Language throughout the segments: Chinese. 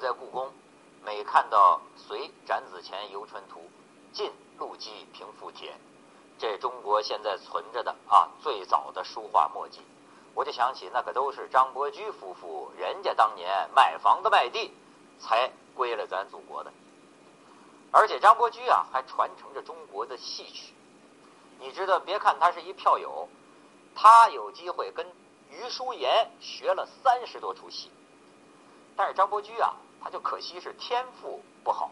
在故宫，每看到“隋展子虔游春图，晋陆机平复帖”，这中国现在存着的啊最早的书画墨迹，我就想起那可都是张伯驹夫妇人家当年卖房子卖地才归了咱祖国的。而且张伯驹啊还传承着中国的戏曲，你知道，别看他是一票友，他有机会跟余叔岩学了三十多出戏。但是张伯驹啊，他就可惜是天赋不好，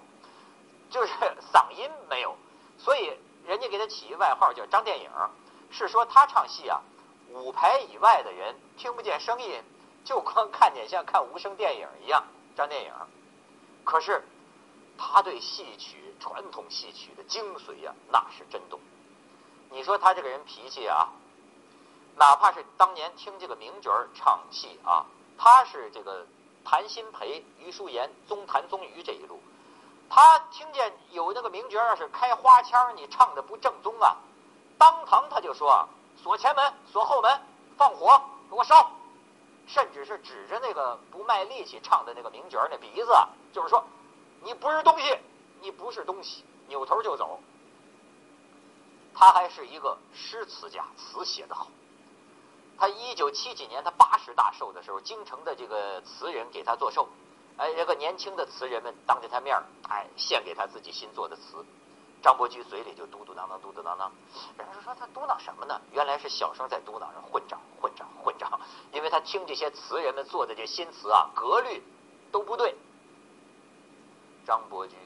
就是嗓音没有，所以人家给他起一外号叫张电影，是说他唱戏啊，五排以外的人听不见声音，就光看见像看无声电影一样。张电影，可是他对戏曲传统戏曲的精髓呀，那是真懂。你说他这个人脾气啊，哪怕是当年听这个名角儿唱戏啊，他是这个。谭鑫培、余叔岩、宗谭、宗瑜这一路，他听见有那个名角要是开花腔，你唱的不正宗啊，当堂他就说啊锁前门、锁后门、放火给我烧，甚至是指着那个不卖力气唱的那个名角那鼻子，就是说你不是东西，你不是东西，扭头就走。他还是一个诗词家，词写得好。他一九七几年，他八十大寿的时候，京城的这个词人给他做寿，哎，这个年轻的词人们当着他面哎，献给他自己新做的词。张伯驹嘴里就嘟嘟囔囔，嘟嘟囔囔。人家说他嘟囔什么呢？原来是小声在嘟囔着混账，混账，混账。因为他听这些词人们做的这新词啊，格律都不对。张伯驹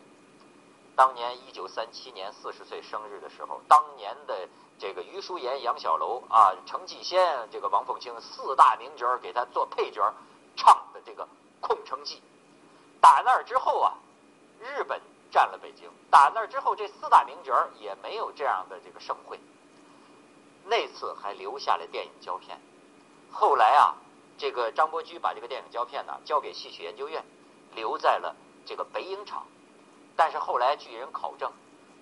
当年一九三七年四十岁生日的时候，当年的。这个余叔岩、杨小楼啊，程继先，这个王凤清四大名角给他做配角唱的这个《空城计》。打那儿之后啊，日本占了北京。打那儿之后，这四大名角也没有这样的这个盛会。那次还留下了电影胶片。后来啊，这个张伯驹把这个电影胶片呢交给戏曲研究院，留在了这个北影厂。但是后来据人考证。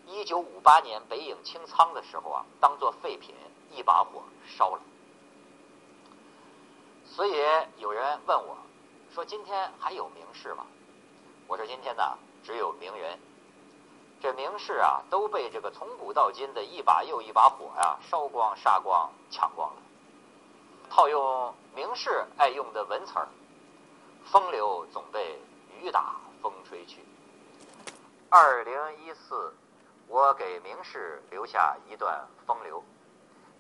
一九五八年北影清仓的时候啊，当做废品一把火烧了。所以有人问我，说今天还有名士吗？我说今天呢，只有名人。这名士啊，都被这个从古到今的一把又一把火呀烧光、杀光、抢光了。套用名士爱用的文词儿：“风流总被雨打风吹去。”二零一四我给名士留下一段风流。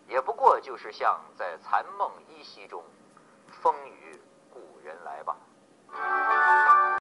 也不过就是像在残梦依稀中风雨故人来吧。